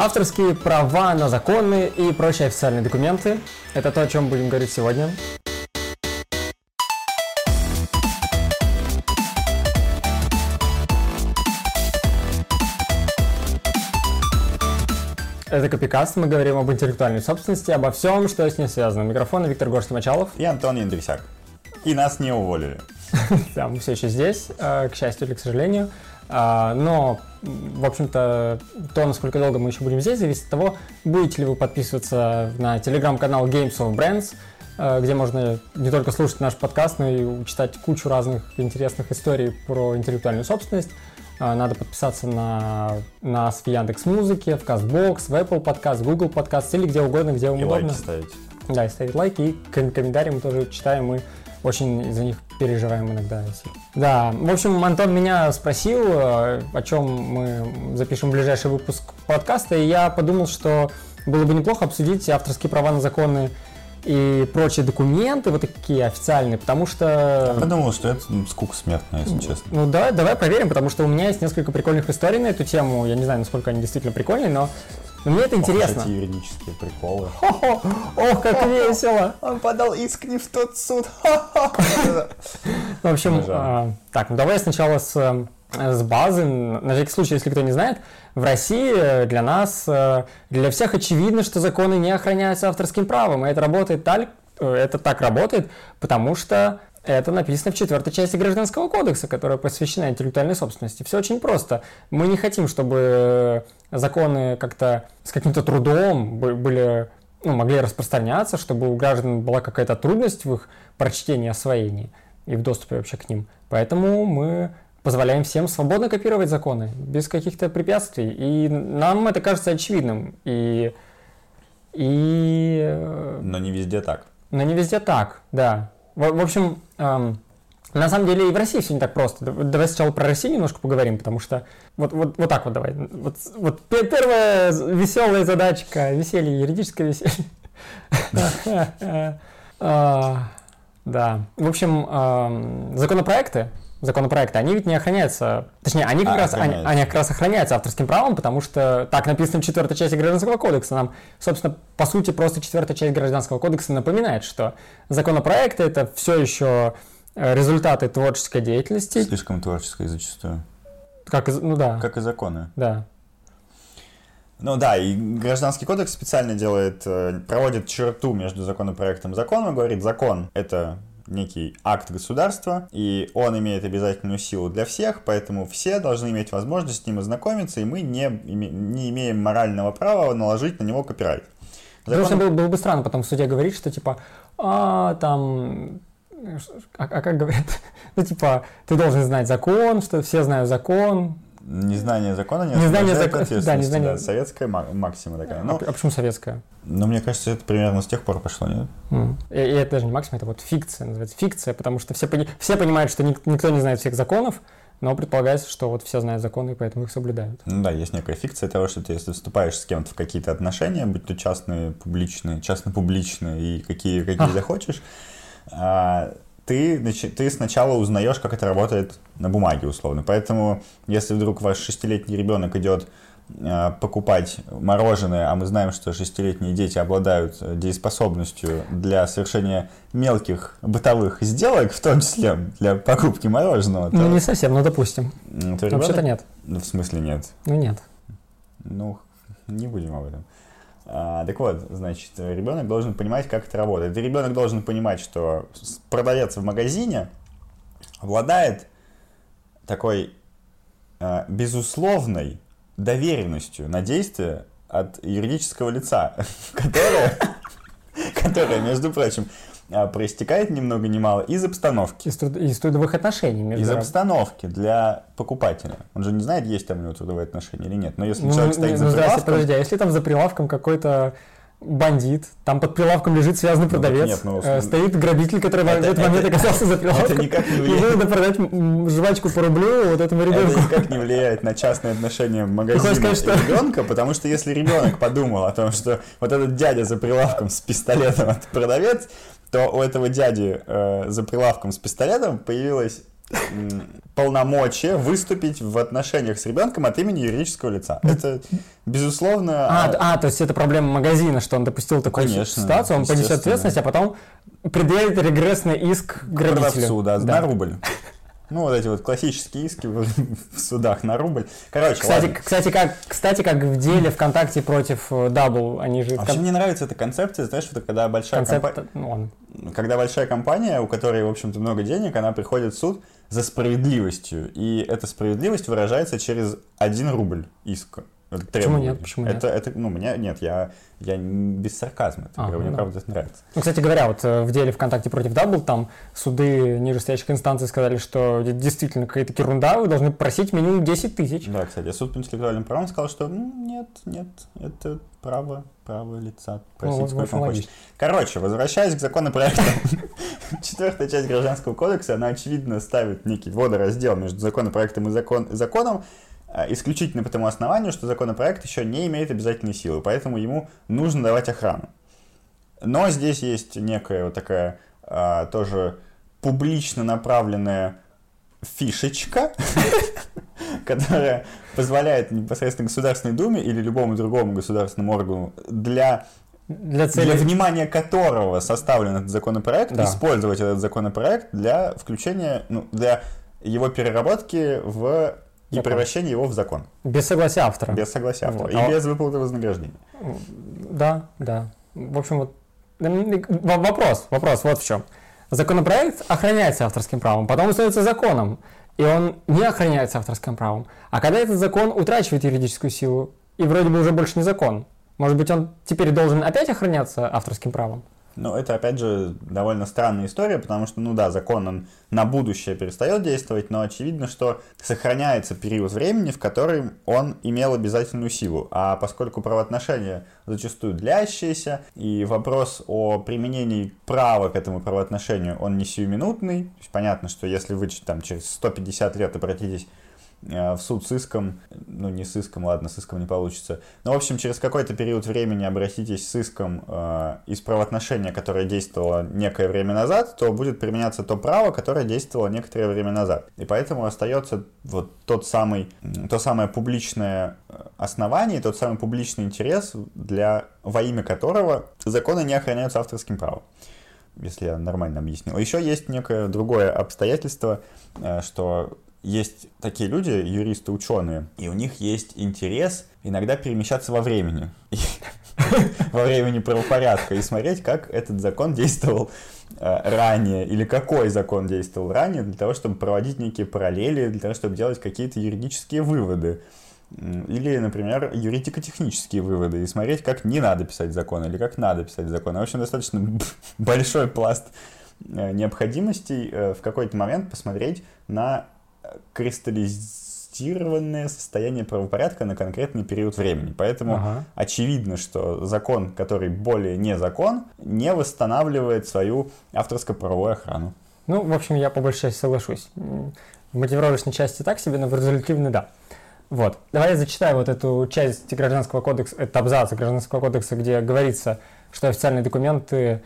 Авторские права на законы и прочие официальные документы – это то, о чем будем говорить сегодня. Это Копикаст, мы говорим об интеллектуальной собственности, обо всем, что с ней связано. Микрофон Виктор Горский-Мачалов. И Антон Яндрисяк. И нас не уволили. Да, мы все еще здесь, э, к счастью или к сожалению. А, но, в общем-то, то, насколько долго мы еще будем здесь, зависит от того, будете ли вы подписываться на телеграм-канал Games of Brands, э, где можно не только слушать наш подкаст, но и читать кучу разных интересных историй про интеллектуальную собственность. А, надо подписаться на нас в Яндекс Музыке, в Castbox, в Apple Podcast, Google Podcast или где угодно, где вам и удобно. лайки ставить. Да, и ставить лайки, и ком- комментарии мы тоже читаем, мы очень за них переживаем иногда. Да, в общем, Антон меня спросил, э, о чем мы запишем ближайший выпуск подкаста, и я подумал, что было бы неплохо обсудить авторские права на законы и прочие документы, вот такие официальные, потому что... Я подумал, что это ну, скука смертная, если честно. Ну да, давай проверим, потому что у меня есть несколько прикольных историй на эту тему. Я не знаю, насколько они действительно прикольные, но но мне это интересно. Ох, эти юридические приколы. Хо-хо, Ох, как весело! Он подал иск не в тот суд. В общем, а, так, ну давай сначала с, э, с базы. На всякий случай, если кто не знает, в России э, для нас, э, для всех очевидно, что законы не охраняются авторским правом. И это работает так, это так работает, потому что это написано в четвертой части Гражданского кодекса, которая посвящена интеллектуальной собственности. Все очень просто. Мы не хотим, чтобы законы как-то с каким-то трудом бы- были, ну, могли распространяться, чтобы у граждан была какая-то трудность в их прочтении освоении и в доступе вообще к ним. Поэтому мы позволяем всем свободно копировать законы, без каких-то препятствий. И нам это кажется очевидным. И, и э, Но не везде так. но не везде так, да. В, в общем, эм, на самом деле и в России все не так просто. Давай сначала про Россию немножко поговорим, потому что вот, вот, вот так вот давай. Вот, вот пе- первая веселая задачка, веселье, юридическое веселье. А, Да. В общем, эм, законопроекты, законопроекты, они ведь не охраняются, точнее, они как, А, раз, они, они как раз охраняются авторским правом, потому что так написано в четвертой части Гражданского кодекса. Нам, собственно, по сути, просто четвертая часть Гражданского кодекса напоминает, что законопроекты это все еще э, результаты творческой деятельности. Слишком творческое зачастую. Как, ну да, Как и законы. да. Ну да, и Гражданский кодекс специально делает, э, проводит черту между законопроектом и законом, и говорит, закон — это некий акт государства, и он имеет обязательную силу для всех, поэтому все должны иметь возможность с ним ознакомиться, и мы не, не имеем морального права наложить на него копирайт. Потому что Закон- было, было бы странно потом в суде говорить, что типа, а, там, э, а, а как говорят, ну типа, ты должен знать закон, что все знают закон. Незнание закона не Незнание закона, да, незнание- да, советская ма- максима такая. а, Ну, а почему советская? но мне кажется, это примерно с тех пор пошло, нет? М. И, и это даже не максимум, это вот фикция, называется фикция, потому что все, пони- все понимают, что ник- никто не знает всех законов, но предполагается, что вот все знают законы, и поэтому их соблюдают. Ну да, есть некая фикция того, что ты, если вступаешь с кем-то в какие-то отношения, будь то частные, публичные, частно-публичные и какие, какие А. захочешь, а, ты, ты сначала узнаешь, как это работает на бумаге, условно. Поэтому, если вдруг ваш шестилетний ребенок идет а, покупать мороженое, а мы знаем, что шестилетние дети обладают э, дееспособностью для совершения мелких бытовых сделок, в том числе для покупки мороженого, то, Ну не совсем, ну допустим. Вообще-то ребенок- нет. Ну, в смысле нет. Ну нет. Ну, не будем об этом. А, так вот, значит, ребенок должен понимать, как это работает. И ребенок должен понимать, что продавец в магазине обладает такой а, безусловной доверенностью на действие от юридического лица, которое, которое, между прочим, проистекает ни много ни мало из обстановки. Из, труд- из трудовых отношений между Из обстановки для покупателя. Он же не знает, есть там у него трудовые отношения или нет. Но если Ну, человек стоит ну, за здрасте, прилавком, подожди, а если там за прилавком какой-то бандит, там под прилавком лежит связанный Ну, продавец, нет, ну, э, стоит грабитель, который в Это- этот момент это- оказался за прилавком, это не и надо продать жвачку по рублю вот этому ребенку. Это никак не влияет на частные отношения магазина сказать, что- ребенка, потому что если ребенок подумал о том, что вот этот дядя за прилавком с пистолетом это продавец, то у этого дяди э, за прилавком с пистолетом появилась полномочия выступить в отношениях с ребенком от имени юридического лица. Это, безусловно... А, а, то есть это проблема магазина, что он допустил такую Конечно, ситуацию, он понесет ответственность, а потом предъявит регрессный иск грабителю. Продавцу, да, да, на рубль. Ну, вот эти вот классические иски в, судах на рубль. Короче, кстати, ладно. кстати, как, кстати, как в деле ВКонтакте против Double, они же... А вообще мне нравится эта концепция, знаешь, что когда большая Концепт, компания... ну. Когда большая компания, у которой, в общем-то, много денег, она приходит в суд за справедливостью. И эта справедливость выражается через один рубль иска. Это Почему нет? Почему нет? это, это, ну, меня, нет, я, я без сарказма это А, говорю, ну мне да. правда это нравится. Ну, кстати говоря, вот э, в деле ВКонтакте против Double, там суды нижестоящих инстанций сказали, что действительно какая-то ерунда, вы должны просить минимум 10 тысяч. Да, кстати, суд по интеллектуальным правам сказал, что «М, нет, нет, это право, право лица. Просить Ну, сколько он хочет. Короче, возвращаясь к законопроекту. Четвертая часть Гражданского кодекса, она, очевидно, ставит некий водораздел между законопроектом и закон- законом, исключительно по тому основанию, что законопроект еще не имеет обязательной силы, поэтому ему нужно давать охрану. Но здесь есть некая вот такая а, тоже публично направленная фишечка, которая позволяет непосредственно Государственной Думе или любому другому государственному органу для Для для цели... внимания которого составлен этот законопроект, Да. использовать этот законопроект для включения, ну, для его переработки в и Закон. превращения его в закон. Без согласия автора. Без согласия автора. Вот. И А- без выплаты вознаграждения. Да, да. В общем, вот вопрос, вопрос вот в чем. Законопроект охраняется авторским правом, потом становится законом, и он не охраняется авторским правом. А когда этот закон утрачивает юридическую силу, и вроде бы уже больше не закон, может быть, он теперь должен опять охраняться авторским правом? Но это, опять же, довольно странная история, потому что, ну да, закон, он на будущее перестает действовать, но очевидно, что сохраняется период времени, в который он имел обязательную силу. А поскольку правоотношения зачастую длящиеся, и вопрос о применении права к этому правоотношению, он не сиюминутный, то есть понятно, что если вы там через 150 лет обратитесь в суд с иском, ну не с иском, ладно, с иском не получится. Но, в общем, через какой-то период времени обратитесь с иском э, из правоотношения, которое действовало некое время назад, то будет применяться то право, которое действовало некоторое время назад. И поэтому остается вот тот самый, то самое публичное э, основание, тот самый публичный интерес, для, во имя которого законы не охраняются авторским правом если я нормально объяснил. Еще есть некое другое обстоятельство, э, что есть такие люди, юристы, ученые, и у них есть интерес иногда перемещаться во времени. Во времени правопорядка и смотреть, как этот закон действовал э, ранее, или какой закон действовал ранее, для того, чтобы проводить некие параллели, для того, чтобы делать какие-то юридические выводы. Или, например, юридико-технические выводы и смотреть, как не надо писать закон или как надо писать закон. В общем, достаточно большой пласт э, необходимостей э, в какой-то момент посмотреть на кристаллизированное состояние правопорядка на конкретный период времени. Поэтому Ага. очевидно, что закон, который более не закон, не восстанавливает свою авторско-правовую охрану. Ну, в общем, я по большей части соглашусь. В мотивировочной части так себе, но в результативной да. Вот. Давай я зачитаю вот эту часть Гражданского кодекса, это абзац Гражданского кодекса, где говорится, что официальные документы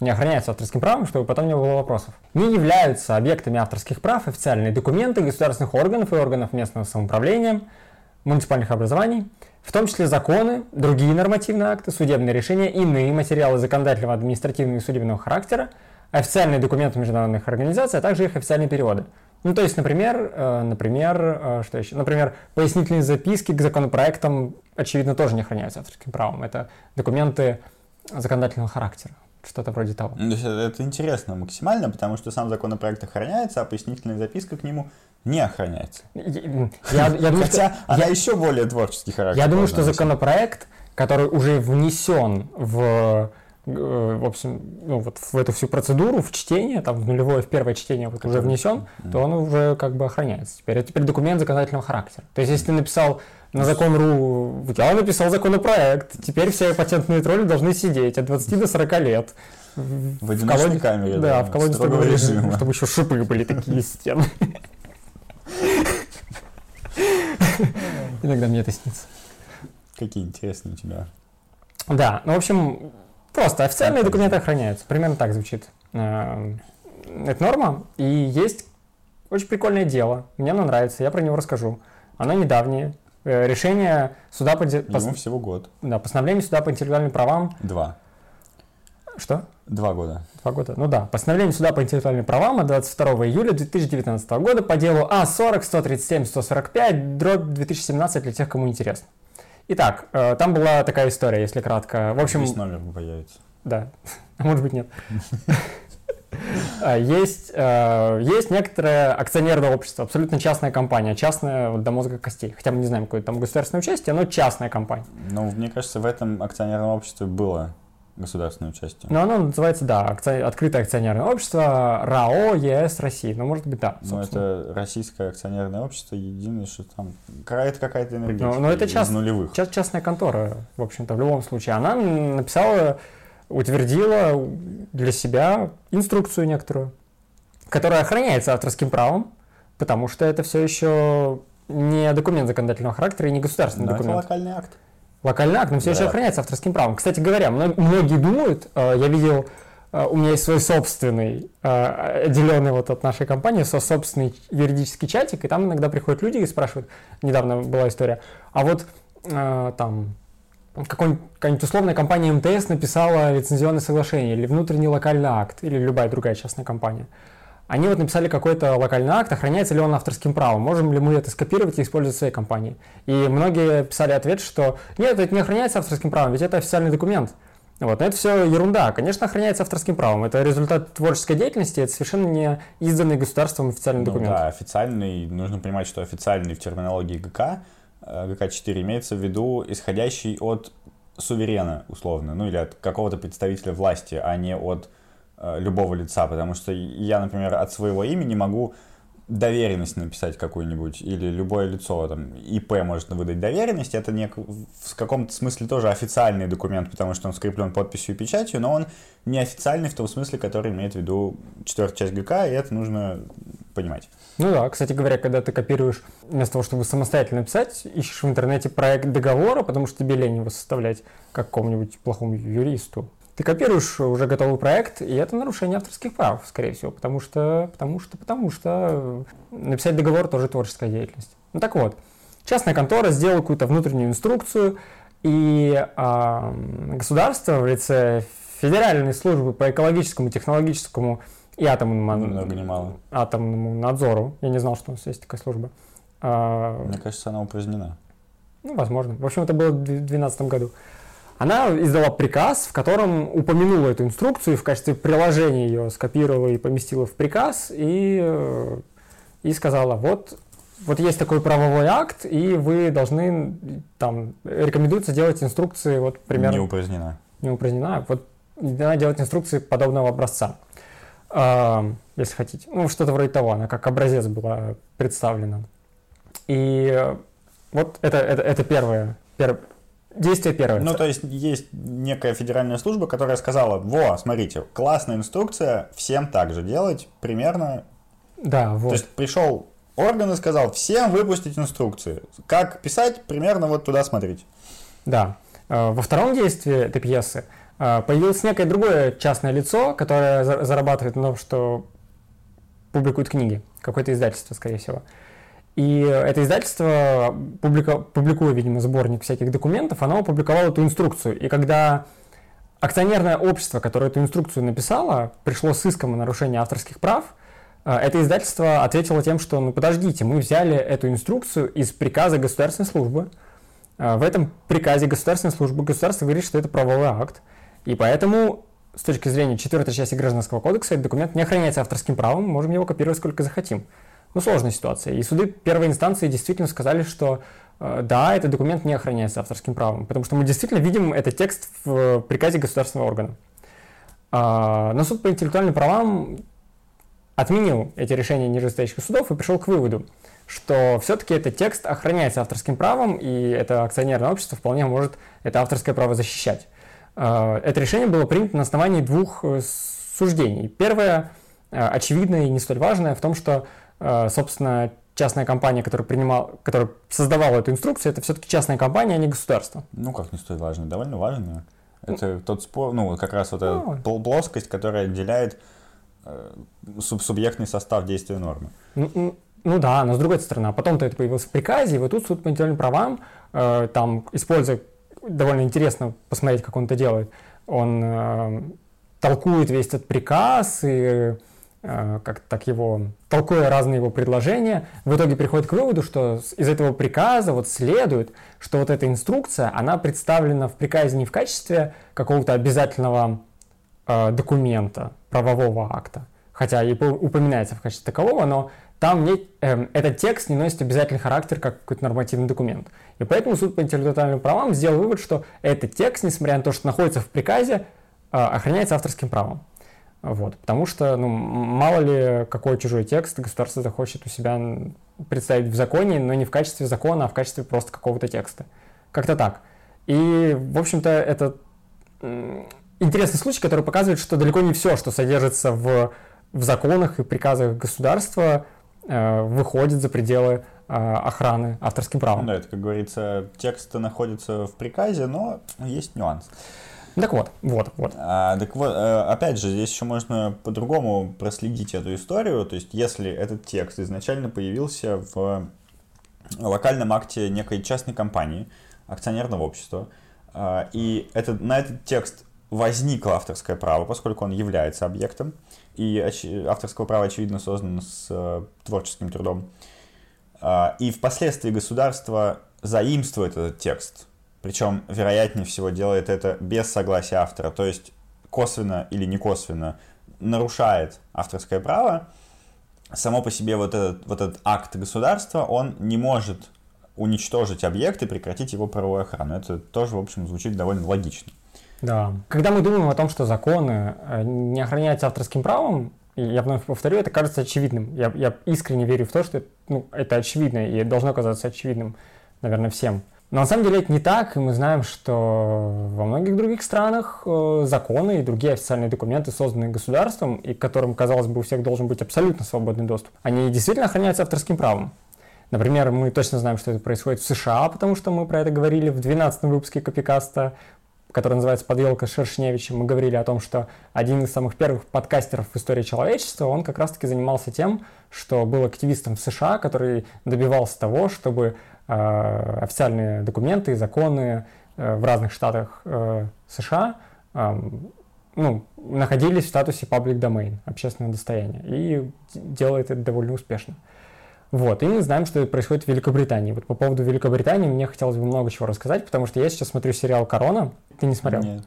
не охраняются авторским правом, чтобы потом не было вопросов. Не являются объектами авторских прав официальные документы государственных органов и органов местного самоуправления, муниципальных образований, в том числе законы, другие нормативные акты, судебные решения, иные материалы законодательного, административного и судебного характера, официальные документы международных организаций, а также их официальные переводы. Ну, то есть, например, э, например, э, что еще? Например, пояснительные записки к законопроектам, очевидно, тоже не охраняются авторским правом. Это документы законодательного характера, что-то вроде того. Ну, это, интересно максимально, потому что сам законопроект охраняется, а пояснительная записка к нему не охраняется. Я, я думаю, что- Хотя она еще более творческий характер. Я думаю, что носить. законопроект, который уже внесен в, э, в общем, ну, вот в эту всю процедуру, в чтение, там в нулевое, в первое чтение вот уже внесен, то он уже как бы охраняется. Теперь это теперь документ законодательного характера. То есть, если ты написал на закон.ру, я написал законопроект, теперь все патентные тролли должны сидеть от 20 до 40 лет. В одиночной колоде- камере, Да, да, в колоде строгого режима. чтобы еще шипы были такие из стен. Иногда мне это снится. Какие интересные у тебя. Да, ну, в общем, просто официальные документы охраняются. Примерно так звучит. Эм, это норма. И есть очень прикольное дело. Мне оно нравится, я про него расскажу. Оно недавнее. Э, решение суда по... Ему всего год. Да, постановление суда по интеллектуальным правам. Два. Что? Два года. Два года. Ну да. Постановление суда по интеллектуальным правам от 22 июля 2019 года по делу А40 137 145 дробь 2017 для тех, кому интересно. Итак, э, там была такая история, если кратко. В общем... Здесь номер появится. Да. А может быть нет. А, есть, э, есть некоторое акционерное общество, абсолютно частная компания, частная до мозга костей. Хотя мы не знаем, какое там государственное участие, но частная компания. Ну, мне кажется, в этом акционерном обществе было государственное участие. Ну, оно называется, да, акци... открытое акционерное общество РАО ЕС России. Ну, может быть, да. Ну, это российское акционерное общество, единое, что там... Это какая-то энергетика ну, но это част... нулевых. Част, частная контора, в общем-то, в любом случае. Она написала утвердила для себя инструкцию некоторую, которая охраняется авторским правом, потому что это все еще не документ законодательного характера и не государственный но документ. Это локальный акт. Локальный акт, но все да. еще охраняется авторским правом. Кстати говоря, многие думают, э, я видел, э, у меня есть свой собственный, э, отделенный вот от нашей компании, со собственный юридический чатик, и там иногда приходят люди и спрашивают, недавно была история, а вот там какая-нибудь условная компания МТС написала лицензионное соглашение или внутренний локальный акт, или любая другая частная компания. Они вот написали какой-то локальный акт, охраняется ли он авторским правом, можем ли мы это скопировать и использовать в своей компании. И многие писали ответ, что нет, это не охраняется авторским правом, ведь это официальный документ. Вот, но это все ерунда. Конечно, охраняется авторским правом. Это результат творческой деятельности, это совершенно не изданный государством официальный ну, документ. Да, официальный, нужно понимать, что официальный в терминологии ГК ГК-4 имеется в виду исходящий от суверена, условно, ну или от какого-то представителя власти, а не от э, любого лица, потому что я, например, от своего имени могу доверенность написать какую-нибудь, или любое лицо, там, ИП может выдать доверенность, это не, в каком-то смысле тоже официальный документ, потому что он скреплен подписью и печатью, но он не официальный в том смысле, который имеет в виду четвертая часть ГК, и это нужно понимать. Ну да, кстати говоря, когда ты копируешь, вместо того, чтобы самостоятельно писать, ищешь в интернете проект договора, потому что тебе лень его составлять какому-нибудь плохому юристу, ты копируешь уже готовый проект, и это нарушение авторских прав, скорее всего, потому что, потому что, потому что написать договор тоже творческая деятельность. Ну так вот, частная контора сделала какую-то внутреннюю инструкцию, и э, государство в лице Федеральной службы по экологическому, технологическому и атомному, много не мало. атомному надзору, я не знал, что у нас есть такая служба. Э, Мне кажется, она упразднена. Ну, возможно. В общем, это было в 2012 году. Она издала приказ, в котором упомянула эту инструкцию в качестве приложения ее скопировала и поместила в приказ и, э, и сказала, вот, вот есть такой правовой акт, и вы должны, там, рекомендуется делать инструкции, вот, примерно... Не упразднена. Не упразднена. Вот, надо делать инструкции подобного образца, э, если хотите. Ну, что-то вроде того, она как образец была представлена. И вот это, это, это первое, первое, Действие первое. Ну, то есть есть некая федеральная служба, которая сказала, во, смотрите, классная инструкция, всем так же делать, примерно. Да, вот. То есть пришел орган и сказал, всем выпустить инструкции. Как писать, примерно вот туда смотреть. Да. Э, во втором действии этой пьесы э, появилось некое другое частное лицо, которое зарабатывает на том, что публикует книги. Какое-то издательство, скорее всего. И это издательство, публика, публикуя, видимо, сборник всяких документов, оно опубликовало эту инструкцию. И когда акционерное общество, которое эту инструкцию написало, пришло с иском о нарушении авторских прав, э, это издательство ответило тем, что, ну подождите, мы взяли эту инструкцию из приказа государственной службы. Э, в этом приказе государственной службы государство говорит, что это правовой акт. И поэтому с точки зрения четвертой части Гражданского кодекса этот документ не охраняется авторским правом, можем его копировать сколько захотим ну, сложная ситуация. И суды первой инстанции действительно сказали, что э, да, этот документ не охраняется авторским правом, потому что мы действительно видим этот текст в приказе государственного органа. А, но суд по интеллектуальным правам отменил эти решения нижестоящих судов и пришел к выводу, что все-таки этот текст охраняется авторским правом, и это акционерное общество вполне может это авторское право защищать. А, это решение было принято на основании двух э, суждений. Первое, э, очевидное и не столь важное, в том, что Э, собственно, частная компания, которая, принимала, которая создавала эту инструкцию, это все-таки частная компания, а не государство. Ну, как не стоит важно, довольно важно. Это ну, тот спор, ну, как раз вот ну, эта плоскость, которая отделяет э, субъектный состав действия нормы. Ну, ну, ну да, но с другой стороны, а потом-то это появилось в приказе, и вот тут суд по интеллектуальным правам, э, там, используя, довольно интересно посмотреть, как он это делает, он э, толкует весь этот приказ и э, как так его, толкуя разные его предложения, в итоге приходит к выводу, что из этого приказа вот следует, что вот эта инструкция, она представлена в приказе не в качестве какого-то обязательного э, документа, правового акта, хотя и упоминается в качестве такового, но там не, э, этот текст не носит обязательный характер как какой-то нормативный документ. И поэтому суд по интеллектуальным правам сделал вывод, что этот текст, несмотря на то, что находится в приказе, э, охраняется авторским правом. Вот, потому что, ну, мало ли, какой чужой текст государство захочет у себя представить в законе, но не в качестве закона, а в качестве просто какого-то текста. Как-то так. И, в общем-то, это интересный случай, который показывает, что далеко не все, что содержится в, в законах и приказах государства, Э, выходит за пределы э, охраны авторским правом. Да, это, как говорится, текст находится в приказе, но есть нюанс. Так вот, вот, вот. А, так вот, э, опять же, здесь еще можно по-другому проследить эту историю. То есть, если этот текст изначально появился в локальном акте некой частной компании, акционерного общества, и этот, на этот текст возникло авторское право, поскольку он является объектом, и авторского права, очевидно, создано с э, творческим трудом. Э, и впоследствии государство заимствует этот текст, причем, вероятнее всего, делает это без согласия автора, то есть косвенно или не косвенно нарушает авторское право, само по себе вот этот, вот этот акт государства, он не может уничтожить объект и прекратить его правовую охрану. Это тоже, в общем, звучит довольно логично. Да. Когда мы думаем о том, что законы э, не охраняются авторским правом, я вновь повторю, это кажется очевидным. Я, я искренне верю в то, что ну, это очевидно, и должно казаться очевидным, наверное, всем. Но на самом деле это не так, и мы знаем, что во многих других странах э, законы и другие официальные документы, созданные государством, и к которым, казалось бы, у всех должен быть абсолютно свободный доступ, они действительно охраняются авторским правом. Например, мы точно знаем, что это происходит в США, потому что мы про это говорили в 12 выпуске Копикаста который называется «Подъелка Шершневича», мы говорили о том, что один из самых первых подкастеров в истории человечества, он как раз-таки занимался тем, что был активистом в США, который добивался того, чтобы официальные документы законы э, в разных штатах э, США э, ну, находились в статусе public domain, общественного достояния, и делает это довольно успешно. Вот, и мы знаем, что происходит в Великобритании. Вот по поводу Великобритании мне хотелось бы много чего рассказать, потому что я сейчас смотрю сериал «Корона». Ты не смотрел? Нет.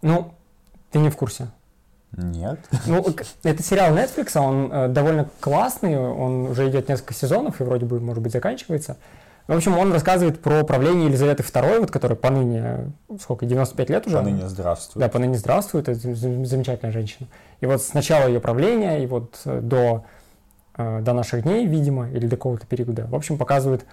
Ну, ты не в курсе. Нет. Ну, это сериал Netflix, он э, довольно классный, он уже идет несколько сезонов и вроде бы, может быть, заканчивается. В общем, он рассказывает про правление Елизаветы II, вот, которая поныне, сколько, 95 лет уже? Поныне здравствует. Да, поныне здравствует, это замечательная женщина. И вот с начала ее правления и вот э, до Э, до наших дней, видимо, или до какого-то периода. В общем, показывает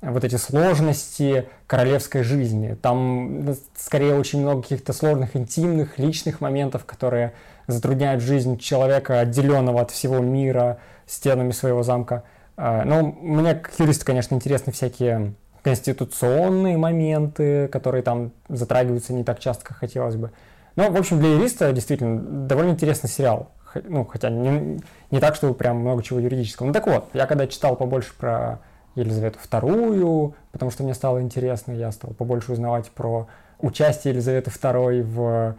вот эти сложности королевской жизни. Там скорее очень много каких-то сложных, интимных, личных моментов, которые затрудняют жизнь человека, отделенного от всего мира стенами своего замка. Э, но мне, как юристу, конечно, интересны всякие конституционные моменты, которые там затрагиваются не так часто, как хотелось бы. Но, в общем, для юриста действительно довольно интересный сериал ну, хотя не, не так, чтобы прям много чего юридического. Ну так вот, я когда читал побольше про Елизавету II, потому что мне стало интересно, я стал побольше узнавать про участие Елизаветы II в,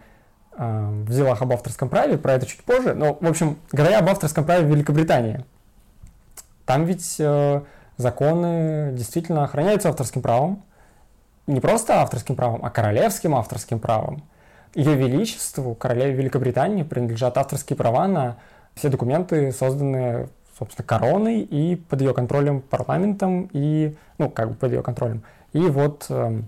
э, в делах об авторском праве, про это чуть позже. Но, в общем, говоря об авторском праве в Великобритании, там ведь э, законы действительно охраняются авторским правом, не просто авторским правом, а королевским авторским правом. Ее Величеству, королеве Великобритании, принадлежат авторские права на все документы, созданные, собственно, короной и под ее контролем парламентом, и, ну, как бы под ее контролем, и вот э,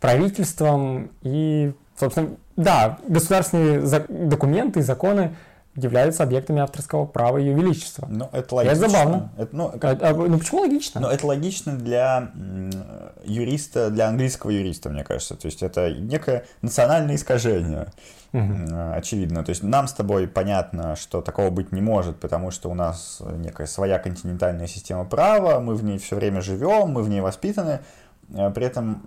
правительством, и, собственно, да, государственные документы и законы являются объектами авторского права Ее Величества. Ну, это логично. Это забавно. Это, ну, как... а, а, ну, почему логично? Ну, это логично для юриста, для английского юриста, мне кажется. То есть это некое национальное искажение. Угу. Очевидно. То есть нам с тобой понятно, что такого быть не может, потому что у нас некая своя континентальная система права, мы в ней все время живем, мы в ней воспитаны. Э, при этом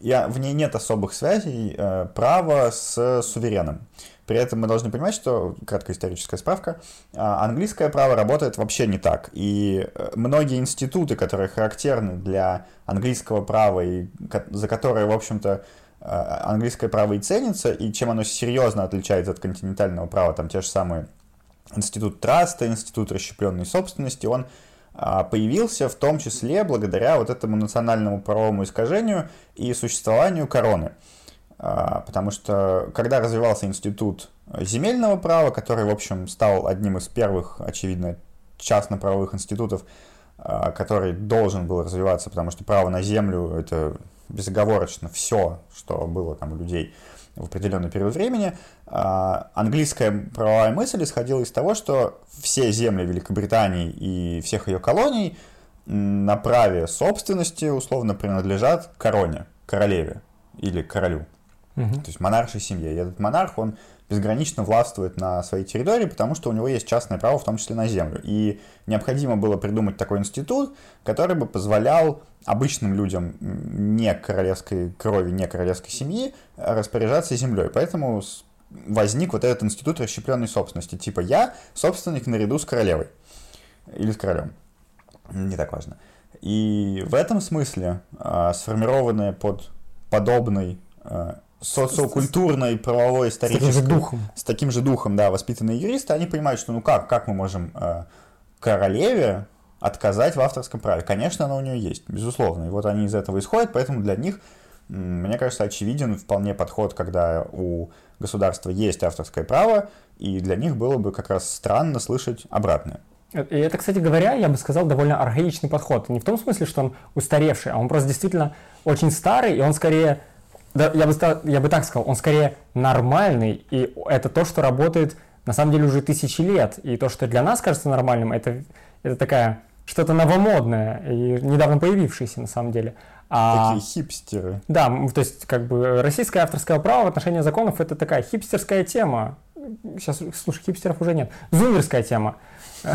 я, в ней нет особых связей э, права с сувереном. При этом мы должны понимать, что, краткая историческая справка, а, английское право работает вообще не так. И э, многие институты, которые характерны для английского права и за которые, в общем-то, э, английское право и ценится, и чем оно серьезно отличается от континентального права, там те же самые институт траста, институт расщепленной собственности, он появился в том числе благодаря вот этому национальному правовому искажению и существованию короны. А, потому что когда развивался институт земельного права, который, в общем, стал одним из первых, очевидно, частно-правовых институтов, а, который должен был развиваться, потому что право на землю – это безоговорочно все, что было там у людей в определенный период времени. А, английская правовая мысль исходила из того, что все земли Великобритании и всех ее колоний на праве собственности условно принадлежат короне, королеве или королю. Угу. То есть монаршей семье. И этот монарх, он безгранично властвует на своей территории, потому что у него есть частное право, в том числе на землю. И необходимо было придумать такой институт, который бы позволял обычным людям не королевской крови, не королевской семьи распоряжаться землей. Поэтому возник вот этот институт расщепленной собственности. Типа я собственник наряду с королевой. Или с королем. Не так важно. И в этом смысле э, сформированные под подобный э, социокультурной, правовой, исторической... С таким же духом. С таким же духом, да, воспитанные юристы, они понимают, что ну как, как мы можем э, королеве отказать в авторском праве? Конечно, оно у нее есть, безусловно. И вот они из этого исходят, поэтому для них, мне кажется, очевиден вполне подход, когда у государства есть авторское право, и для них было бы как раз странно слышать обратное. И это, кстати говоря, я бы сказал, довольно архаичный подход. Не в том смысле, что он устаревший, а он просто действительно очень старый, и он скорее да, я бы, стал, я бы так сказал, он скорее нормальный, и это то, что работает на самом деле уже тысячи лет. И то, что для нас кажется нормальным, это, это такая что-то новомодное и недавно появившееся на самом деле. А, Такие хипстеры. Да, то есть как бы российское авторское право в отношении законов это такая хипстерская тема. Сейчас, слушай, хипстеров уже нет. Зумерская тема.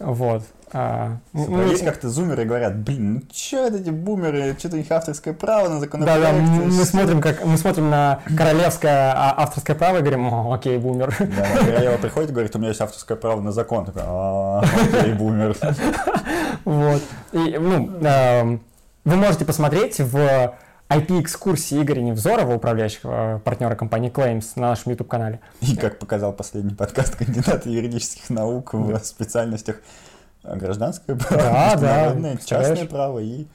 Вот. А, ну, есть как-то зумеры говорят, блин, ну что это эти бумеры, что-то у них авторское право на законопроект. Да, да, мы смотрим, как, мы смотрим на королевское а, авторское право и говорим, О, окей, бумер. Да, королева приходит и говорит, у меня есть авторское право на закон. Такой, а, окей, бумер. Вот. И, ну, эм, вы можете посмотреть в IP-экскурсии Игоря Невзорова, управляющего партнера компании Claims на нашем YouTube-канале. И, как показал последний подкаст, кандидата юридических наук в специальностях гражданское право, да, международное, да, частное право и,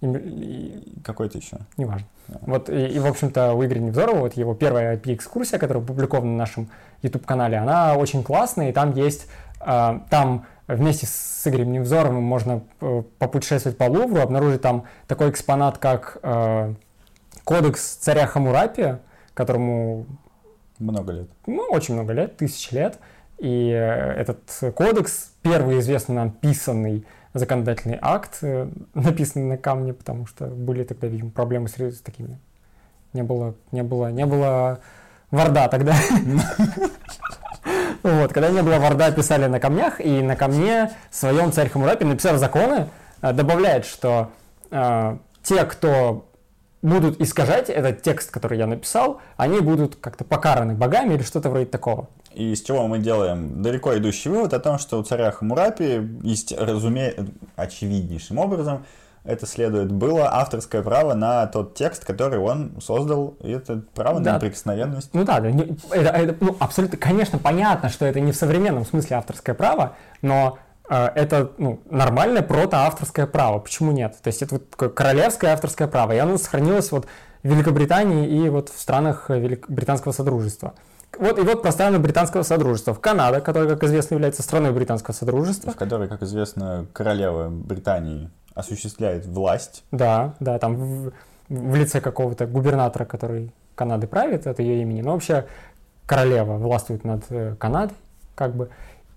и, и какое-то еще. Неважно. Да. Вот, и, и, в общем-то, у Игоря Невзорова, вот его первая IP-экскурсия, которая опубликована на нашем YouTube-канале, она очень классная, и там есть, э, там вместе с Игорем Невзоровым можно э, попутешествовать по Лувру, обнаружить там такой экспонат, как э, кодекс царя Хамурапи, которому... Много лет. Ну, очень много лет, тысяч лет. И э, этот кодекс, первый известный нам писанный законодательный акт, э, написанный на камне, потому что были тогда, видимо, проблемы с, такими. Не было, не было, не было Варда тогда. Вот, когда не было Варда, писали на камнях, и на камне своем царь Хамурапи, написав законы, э, добавляет, что те, кто будут искажать этот текст, который я написал, они будут как-то покараны богами или что-то вроде такого. И из чего мы делаем далеко идущий вывод о том, что у царя Хамурапи, есть, разуме... очевиднейшим образом, это следует, было авторское право на тот текст, который он создал, и это право да. на неприкосновенность. Ну да, это, это ну, абсолютно, конечно, понятно, что это не в современном смысле авторское право, но это ну, нормальное протоавторское право. Почему нет? То есть это вот королевское авторское право, и оно сохранилось вот в Великобритании и вот в странах Велик... Британского Содружества. Вот, и вот про страны британского содружества. В Канада, которая, как известно, является страной британского содружества. В которой, как известно, королева Британии осуществляет власть. Да, да, там в, в лице какого-то губернатора, который Канады правит, это ее имени. Но вообще королева властвует над э, Канадой, как бы.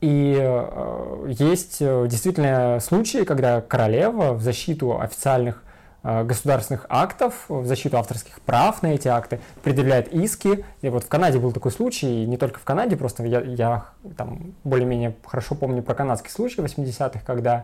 И э, есть э, действительно случаи, когда королева в защиту официальных Э, государственных актов в защиту авторских прав на эти акты, предъявляет иски. И вот в Канаде был такой случай, и не только в Канаде, просто я, я там более-менее хорошо помню про канадский случай 80-х, когда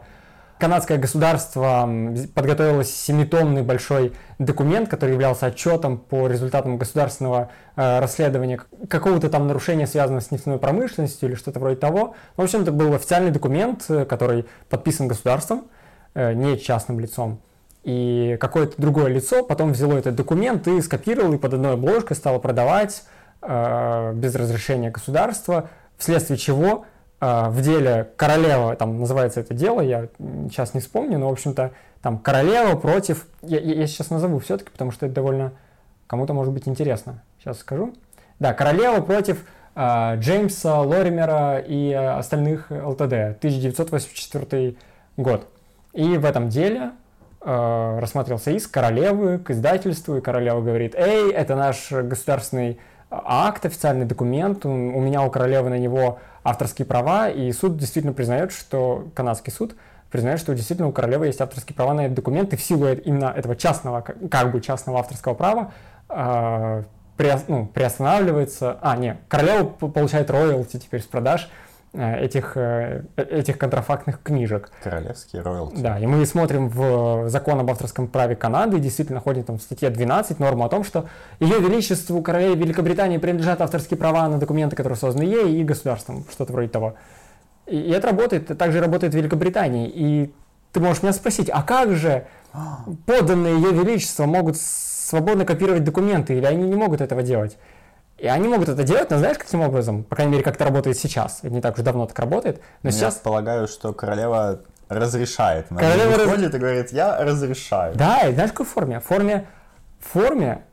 канадское государство подготовило семитомный большой документ, который являлся отчетом по результатам государственного э, расследования какого-то там нарушения, связанного с нефтяной промышленностью или что-то вроде того. В общем, это был официальный документ, э, который подписан государством, э, не частным лицом. И какое-то другое лицо потом взяло этот документ и скопировало, и под одной обложкой стало продавать э, без разрешения государства, вследствие чего в деле королева, там называется это дело, я сейчас не вспомню, но, в общем-то, там королева против... Я, я сейчас назову все-таки, потому что это довольно кому-то может быть интересно. Сейчас скажу. Да, королева против э, Джеймса Лоримера и остальных ЛТД, 1984 год. И в этом деле э, рассматривался иск королевы к издательству, и королева говорит, эй, это наш государственный акт, официальный документ, у меня у королевы на него авторские права, и суд действительно признает, что канадский суд признает, что действительно у королевы есть авторские права на этот документ, и в силу именно этого частного, как бы частного авторского права, э, ну, приостанавливается... А, нет, королева получает роялти теперь с продаж, этих, э, этих контрафактных книжек. Королевские роялти. Да, и мы смотрим в закон об авторском праве Канады, и действительно находим там в статье 12 норму о том, что Ее Величеству королеве Великобритании принадлежат авторские права на документы, которые созданы ей и государством, что-то вроде того. И, и это работает, также работает в Великобритании. И ты можешь меня спросить, а как же поданные Ее Величество могут свободно копировать документы, или они не могут этого делать? И они могут это делать, но знаешь, каким образом? По крайней мере, как это работает сейчас. Это не так уж давно так работает. Но я сейчас... полагаю, что королева разрешает. Она королева выходит раз... и говорит, я разрешаю. Да, и знаешь, какой форме? В форме, в форме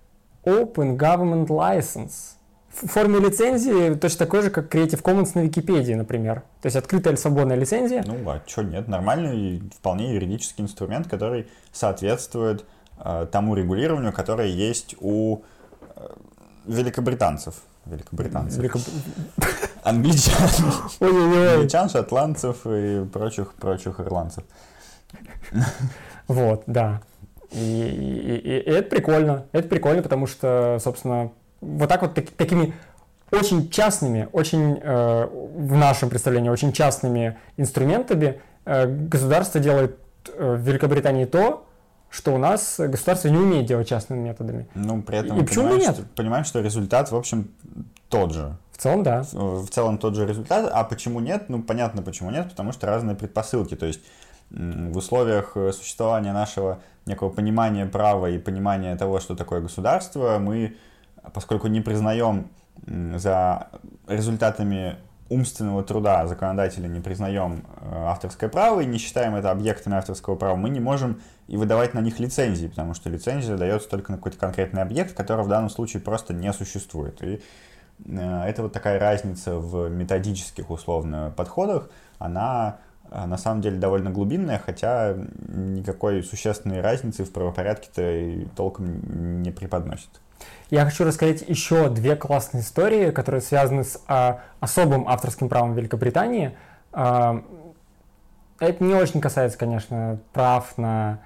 Open Government License. В форме лицензии точно такой же, как Creative Commons на Википедии, например. То есть открытая или свободная лицензия. Ну, а что нет? Нормальный, вполне юридический инструмент, который соответствует э, тому регулированию, которое есть у э, великобританцев. Великобританцев. Великоб... Англичан. Англичан, шотландцев и прочих, прочих ирландцев. Вот, да. И, и, и, и это прикольно. Это прикольно, потому что, собственно, вот так вот так, такими очень частными, очень э, в нашем представлении очень частными инструментами э, государство делает э, в Великобритании то, что у нас государство не умеет делать частными методами. Ну, при этом и почему нет? Что, понимаешь, что результат, в общем, тот же. В целом, да. В целом тот же результат. А почему нет? Ну, понятно, почему нет, потому что разные предпосылки. То есть в условиях э, существования нашего некого понимания права и понимания того, что такое государство, мы, поскольку не признаем за результатами умственного труда законодателя не признаем э, авторское право и не считаем это объектами авторского права, мы не можем и выдавать на них лицензии, потому что лицензия дается только на какой-то конкретный объект, который в данном случае просто не существует. И э, это вот такая разница в методических условно подходах, она э, на самом деле довольно глубинная, хотя никакой существенной разницы в правопорядке-то и толком не преподносит. Я хочу рассказать еще две классные истории, которые связаны с а, особым авторским правом Великобритании. А, это не очень касается, конечно, прав на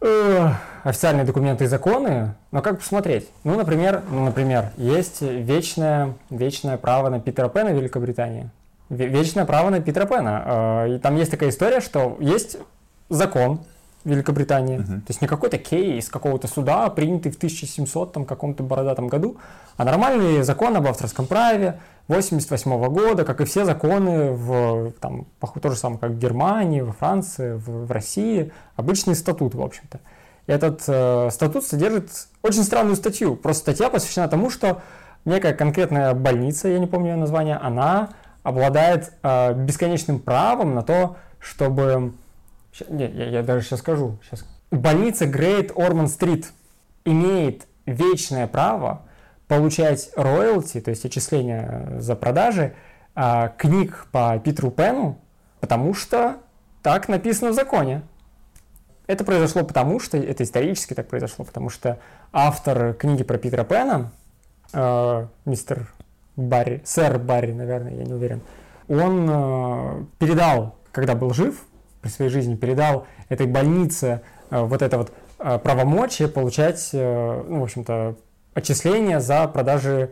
э, официальные документы и законы, но как посмотреть? Ну, например, ну, например, есть вечное, вечное право на Питера Пэна в Великобритании. Вечное право на Питера Пэна. Э, и там есть такая история, что есть закон, Великобритании. Uh-huh. То есть не какой-то кейс какого-то суда, принятый в 1700 там, каком-то бородатом году, а нормальный закон об авторском праве 88 года, как и все законы в, там, то же самое, как в Германии, во Франции, в, в России, обычный статут, в общем-то. И этот э, статут содержит очень странную статью. Просто статья посвящена тому, что некая конкретная больница, я не помню ее название, она обладает э, бесконечным правом на то, чтобы не, я, я даже сейчас скажу. Сейчас. Больница Great Ormond Street имеет вечное право получать роялти, то есть отчисления за продажи а, книг по Питеру Пену, потому что так написано в законе. Это произошло потому, что это исторически так произошло, потому что автор книги про Питера Пэна, э, мистер Барри, сэр Барри, наверное, я не уверен, он э, передал, когда был жив, при своей жизни передал этой больнице э, вот это вот э, правомочие получать, э, ну, в общем-то, отчисления за продажи,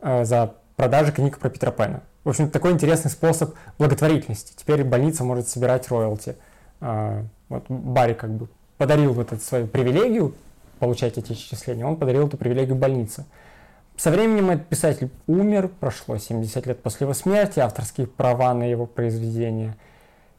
за продажи книг про Питера Пэна. В общем, такой интересный способ благотворительности. Теперь больница может собирать роялти вот Барри как бы подарил вот эту свою привилегию получать эти отчисления, он подарил эту привилегию больнице. Со временем этот писатель умер, прошло 70 лет после его смерти, авторские права на его произведения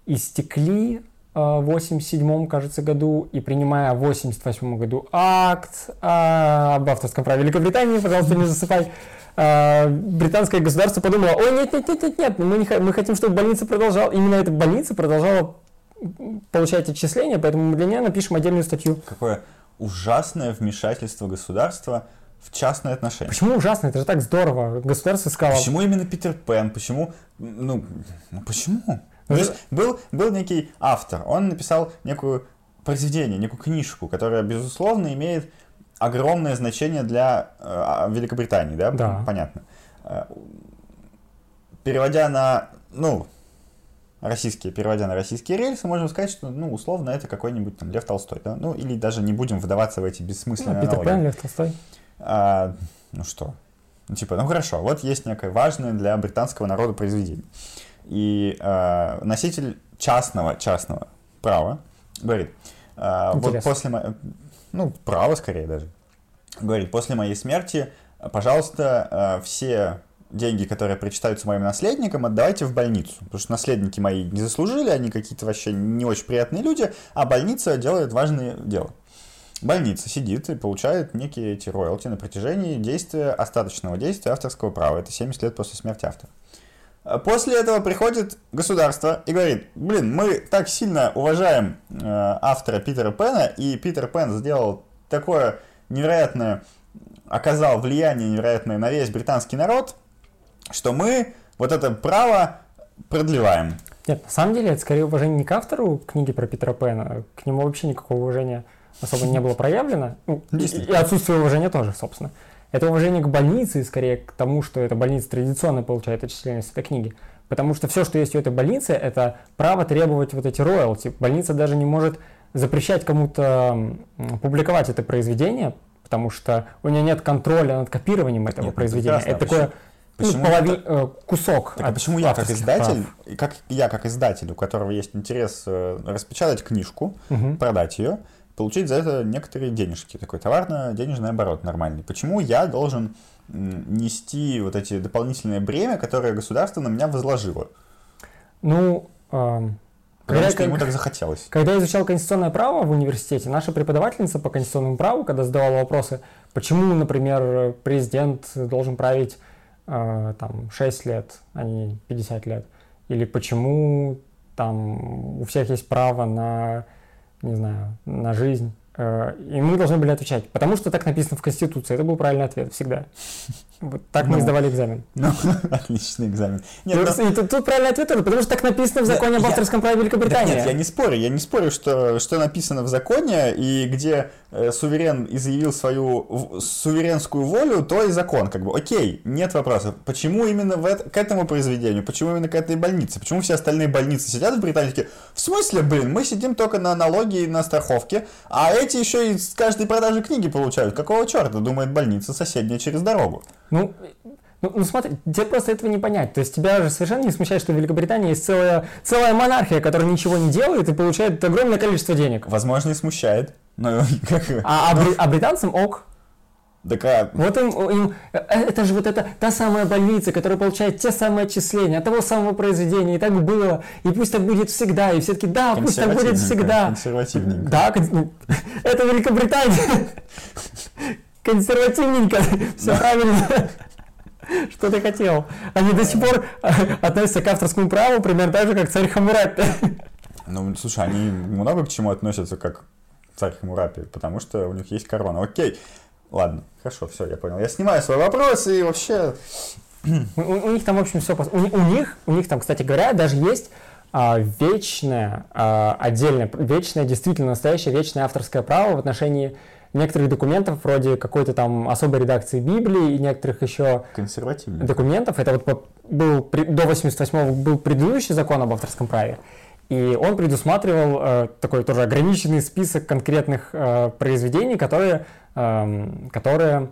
истекли э, в 87 кажется, году, и принимая в 88 году акт э, об авторском праве Великобритании, пожалуйста, не засыпай, э, британское государство подумало, ой, нет, нет, нет, нет, нет, мы, не, мы хотим, чтобы больница продолжала, именно эта больница продолжала получать отчисления, поэтому мы для нее напишем отдельную статью. Какое ужасное вмешательство государства в частные отношения. Почему ужасно? Это же так здорово. Государство сказало... Почему именно Питер Пен? Почему? Ну, ну почему? Ну, есть был, был некий автор, он написал некую произведение, некую книжку, которая, безусловно, имеет огромное значение для э, Великобритании, да? Да. Понятно. Э, переводя на, ну, российские, переводя на российские рельсы, можем сказать, что, ну, условно, это какой-нибудь там Лев Толстой, да? Ну, или даже не будем вдаваться в эти бессмысленные ну, Питер Пен, Лев Толстой. А, ну что? Ну, типа, ну хорошо, вот есть некое важное для британского народа произведение. И а, носитель частного, частного права говорит, а, вот после моей, ну, право скорее даже, говорит, после моей смерти, пожалуйста, а, все деньги, которые причитаются моим наследникам, отдавайте в больницу. Потому что наследники мои не заслужили, они какие-то вообще не очень приятные люди, а больница делает важное дело больница сидит и получает некие эти роялти на протяжении действия, остаточного действия авторского права. Это 70 лет после смерти автора. А после этого приходит государство и говорит, блин, мы так сильно уважаем э, автора Питера Пена, и Питер Пен сделал такое невероятное, оказал влияние невероятное на весь британский народ, что мы вот это право продлеваем. Нет, на самом деле это скорее уважение не к автору книги про Питера Пена, к нему вообще никакого уважения особо не было проявлено. Ну, и, и отсутствие уважения тоже, собственно. Это уважение к больнице и скорее к тому, что эта больница традиционно получает отчисления с этой книги. Потому что все, что есть у этой больницы, это право требовать вот эти роялти. Больница даже не может запрещать кому-то публиковать это произведение, потому что у нее нет контроля над копированием этого нет, ну, произведения. Это такое ну, почему ну, полови... это... Кусок. Так, а почему я как издатель, прав. как я как издатель, у которого есть интерес э, распечатать книжку, угу. продать ее, получить за это некоторые денежки, такой товарно-денежный оборот нормальный. Почему я должен нести вот эти дополнительные бремя, которые государство на меня возложило? Ну, э, когда, что ему так захотелось. Когда я изучал конституционное право в университете, наша преподавательница по конституционному праву, когда задавала вопросы, почему, например, президент должен править э, там 6 лет, а не 50 лет, или почему там у всех есть право на не знаю, на жизнь. Э, и мы должны были отвечать, потому что так написано в Конституции. Это был правильный ответ всегда. Вот так ну, мы сдавали экзамен. Ну, отличный экзамен. Нет, ну, но... и тут, тут правильный ответ, потому что так написано в законе об авторском праве Великобритании. Да, нет, я не спорю, я не спорю, что, что написано в законе, и где э, суверен изъявил свою в, суверенскую волю, то и закон. Как бы, окей, нет вопросов. Почему именно в это, к этому произведению, почему именно к этой больнице? Почему все остальные больницы сидят в Британии в смысле, блин, мы сидим только на налоги и на страховке, а эти еще и с каждой продажи книги получают. Какого черта, думает больница соседняя через дорогу? Ну, ну, ну смотри, тебе просто этого не понять. То есть тебя же совершенно не смущает, что в Великобритании есть целая, целая монархия, которая ничего не делает и получает огромное количество денег. Возможно, и смущает. Но, как... а, а, бри, а британцам ок. Так, а... Вот им, им, э, это же вот эта та самая больница, которая получает те самые отчисления от того самого произведения, и так было, и пусть так будет всегда, и все таки да, пусть так будет всегда. Консервативненько. Да, ну, это Великобритания. Консервативненько, все правильно. Что ты хотел? Они до сих пор относятся к авторскому праву примерно так же, как царь Хамурапи. Ну, слушай, они много к чему относятся, как царь Хамурапи, потому что у них есть корона. Окей, ладно, хорошо, все, я понял. Я снимаю свой вопрос и вообще... У, у них там, в общем, все... У, у них, у них там, кстати говоря, даже есть а, вечное, а, отдельное, вечное, действительно настоящее вечное авторское право в отношении некоторых документов, вроде какой-то там особой редакции Библии и некоторых еще документов. Это вот был до 88-го был предыдущий закон об авторском праве. И он предусматривал э, такой тоже ограниченный список конкретных э, произведений, которые, э, которые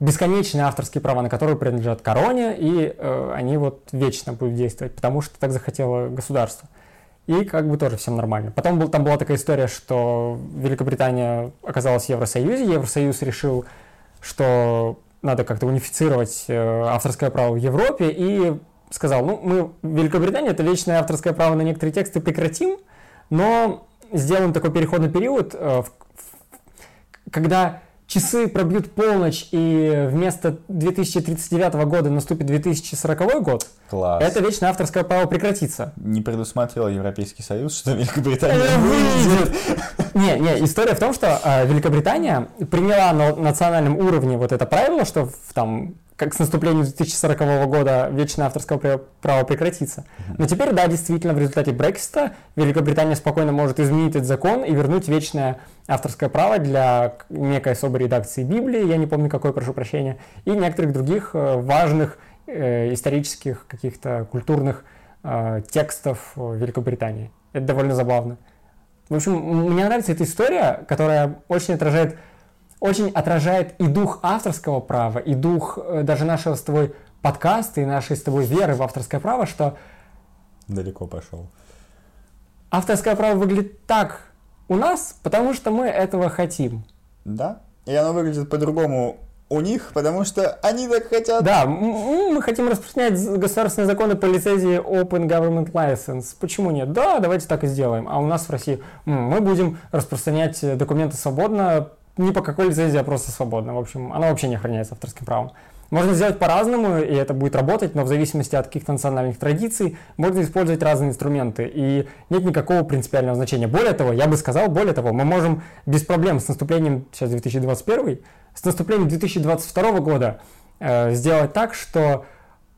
бесконечные авторские права, на которые принадлежат короне, и э, они вот вечно будут действовать, потому что так захотело государство. и как бы тоже всем нормально. Потом был, там была такая история, что Великобритания оказалась в Евросоюзе, Евросоюз решил, что надо как-то унифицировать э, авторское право в Европе, и сказал, ну, мы, Великобритания, это вечное авторское право на некоторые тексты прекратим, но сделаем такой переходный период, э, когда часы пробьют полночь, и вместо 2039 года наступит 2040 год, Класс. это вечное авторское право прекратится. Не предусматривал Европейский Союз, что Великобритания выйдет. Не, не, история в том, что э, Великобритания приняла на национальном уровне вот это правило, что в, там как с наступлением 2040 года вечное авторское право прекратится. Но теперь, да, действительно, в результате Брексита Великобритания спокойно может изменить этот закон и вернуть вечное авторское право для некой особой редакции Библии, я не помню какой, прошу прощения, и некоторых других э, важных э, исторических каких-то культурных э, текстов Великобритании. Это довольно забавно. В общем, мне нравится эта история, которая очень отражает очень отражает и дух авторского права, и дух э, даже нашего с тобой подкаста, и нашей с тобой веры в авторское право, что... Далеко пошел. Авторское право выглядит так у нас, потому что мы этого хотим. Да, и оно выглядит по-другому у них, потому что они так хотят. Да, мы хотим распространять государственные законы по лицензии Open Government License. Почему нет? Да, давайте так и сделаем. А у нас в России мы будем распространять документы свободно не по какой лицензии, а просто свободно. В общем, она вообще не охраняется авторским правом. Можно сделать по-разному, и это будет работать, но в зависимости от каких-то национальных традиций можно использовать разные инструменты, и нет никакого принципиального значения. Более того, я бы сказал, более того, мы можем без проблем с наступлением, сейчас 2021, с наступлением 2022 года э, сделать так, что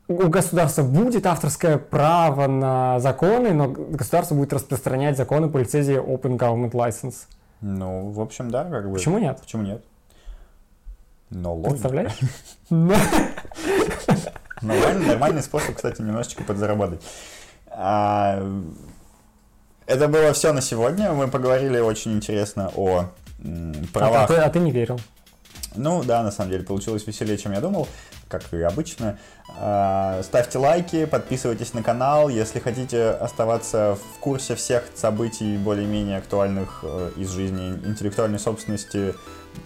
у государства будет авторское право на законы, но государство будет распространять законы по лицензии Open Government License. Ну, в общем, да, как бы. Почему нет? Почему нет? Но логика. Представляешь? Нормальный, нормальный способ, кстати, немножечко подзаработать. А, это было все на сегодня. Мы поговорили очень интересно о правах. А ты, а ты не верил? Ну да, на самом деле получилось веселее, чем я думал, как и обычно. А, ставьте лайки, подписывайтесь на канал, если хотите оставаться в курсе всех событий более-менее актуальных э, из жизни интеллектуальной собственности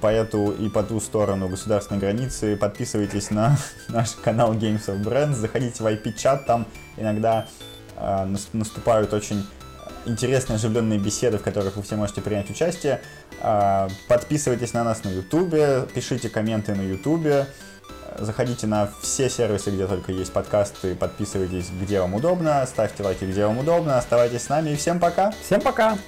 по эту и по ту сторону государственной границы, подписывайтесь на наш канал Games of Brands, заходите в IP-чат, там иногда э, наступают очень интересные оживленные беседы, в которых вы все можете принять участие. А, подписывайтесь на нас на YouTube, пишите комменты на YouTube, заходите на все сервисы, где только есть подкасты, подписывайтесь, где вам удобно, ставьте лайки, где вам удобно, оставайтесь с нами и всем пока! Всем пока!